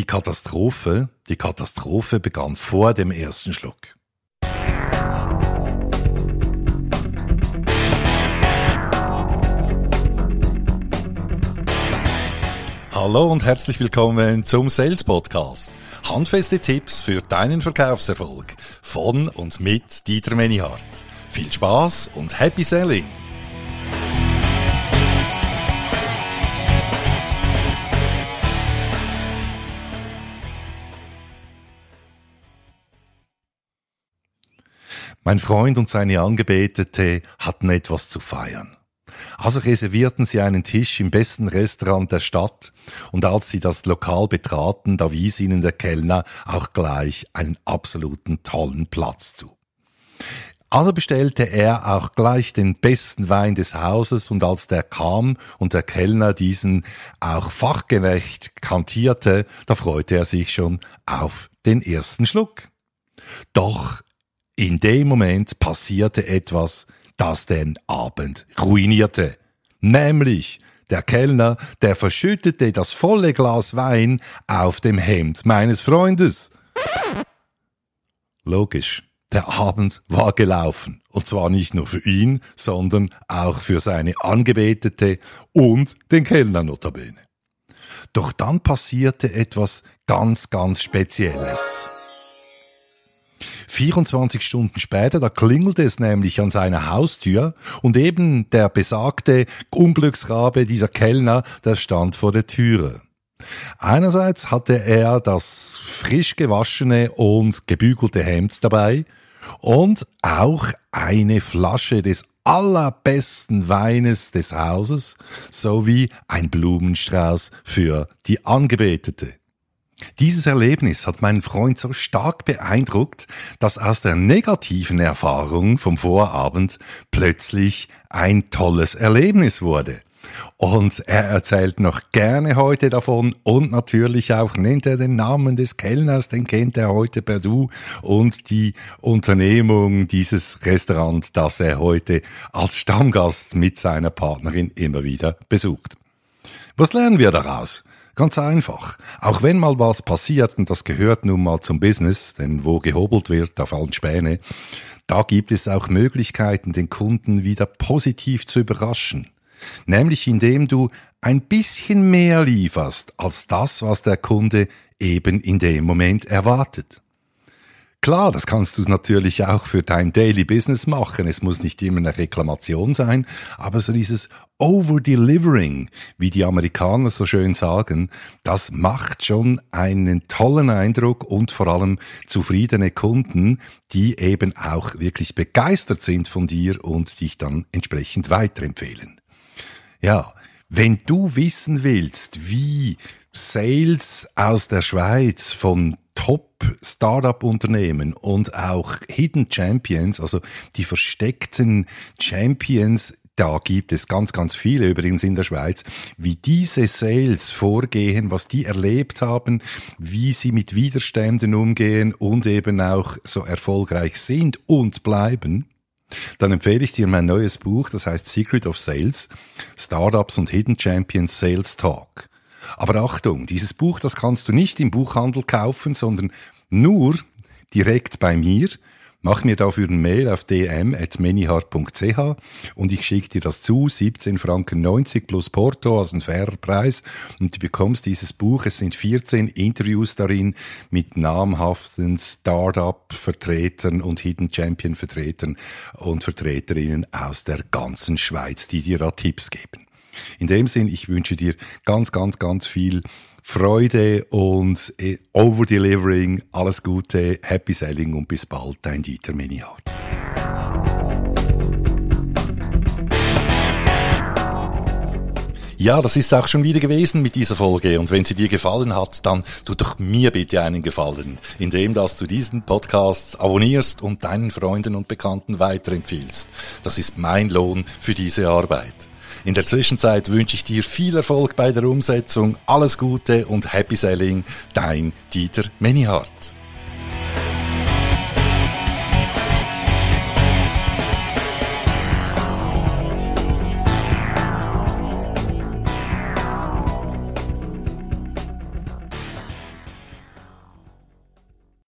Die Katastrophe, die Katastrophe begann vor dem ersten Schluck. Hallo und herzlich willkommen zum Sales Podcast. Handfeste Tipps für deinen Verkaufserfolg von und mit Dieter Menihardt. Viel Spaß und Happy Selling! Mein Freund und seine Angebetete hatten etwas zu feiern. Also reservierten sie einen Tisch im besten Restaurant der Stadt, und als sie das Lokal betraten, da wies ihnen der Kellner auch gleich einen absoluten tollen Platz zu. Also bestellte er auch gleich den besten Wein des Hauses und als der kam und der Kellner diesen auch fachgerecht kantierte, da freute er sich schon auf den ersten Schluck. Doch in dem Moment passierte etwas, das den Abend ruinierte. Nämlich der Kellner, der verschüttete das volle Glas Wein auf dem Hemd meines Freundes. Logisch. Der Abend war gelaufen. Und zwar nicht nur für ihn, sondern auch für seine Angebetete und den Kellner notabene. Doch dann passierte etwas ganz, ganz Spezielles. 24 Stunden später, da klingelte es nämlich an seiner Haustür und eben der besagte Unglücksrabe, dieser Kellner, der stand vor der Türe. Einerseits hatte er das frisch gewaschene und gebügelte Hemd dabei und auch eine Flasche des allerbesten Weines des Hauses sowie ein Blumenstrauß für die Angebetete. Dieses Erlebnis hat meinen Freund so stark beeindruckt, dass aus der negativen Erfahrung vom Vorabend plötzlich ein tolles Erlebnis wurde. Und er erzählt noch gerne heute davon und natürlich auch nennt er den Namen des Kellners, den kennt er heute per Du und die Unternehmung dieses Restaurant, das er heute als Stammgast mit seiner Partnerin immer wieder besucht. Was lernen wir daraus? Ganz einfach. Auch wenn mal was passiert, und das gehört nun mal zum Business, denn wo gehobelt wird, da fallen Späne, da gibt es auch Möglichkeiten, den Kunden wieder positiv zu überraschen. Nämlich indem du ein bisschen mehr lieferst als das, was der Kunde eben in dem Moment erwartet. Klar, das kannst du natürlich auch für dein Daily Business machen. Es muss nicht immer eine Reklamation sein, aber so dieses Over-Delivering, wie die Amerikaner so schön sagen, das macht schon einen tollen Eindruck und vor allem zufriedene Kunden, die eben auch wirklich begeistert sind von dir und dich dann entsprechend weiterempfehlen. Ja, wenn du wissen willst, wie Sales aus der Schweiz von Top-Startup-Unternehmen und auch Hidden Champions, also die versteckten Champions, da gibt es ganz, ganz viele übrigens in der Schweiz, wie diese Sales vorgehen, was die erlebt haben, wie sie mit Widerständen umgehen und eben auch so erfolgreich sind und bleiben. Dann empfehle ich dir mein neues Buch, das heißt Secret of Sales, Startups und Hidden Champions Sales Talk. Aber Achtung, dieses Buch, das kannst du nicht im Buchhandel kaufen, sondern nur direkt bei mir. Mach mir dafür ein Mail auf dm.menihart.ch und ich schicke dir das zu, 17 Franken 90 plus Porto, also ein fairer Preis und du bekommst dieses Buch. Es sind 14 Interviews darin mit namhaften Startup-Vertretern und Hidden Champion-Vertretern und Vertreterinnen aus der ganzen Schweiz, die dir da Tipps geben. In dem Sinn, ich wünsche dir ganz, ganz, ganz viel Freude und äh, Overdelivering. Alles Gute, Happy Selling und bis bald, dein Dieter Minihardt. Ja, das ist auch schon wieder gewesen mit dieser Folge. Und wenn sie dir gefallen hat, dann tu doch mir bitte einen Gefallen, indem dass du diesen Podcast abonnierst und deinen Freunden und Bekannten weiterempfiehlst. Das ist mein Lohn für diese Arbeit. In der Zwischenzeit wünsche ich dir viel Erfolg bei der Umsetzung, alles Gute und Happy Selling, dein Dieter Menihardt.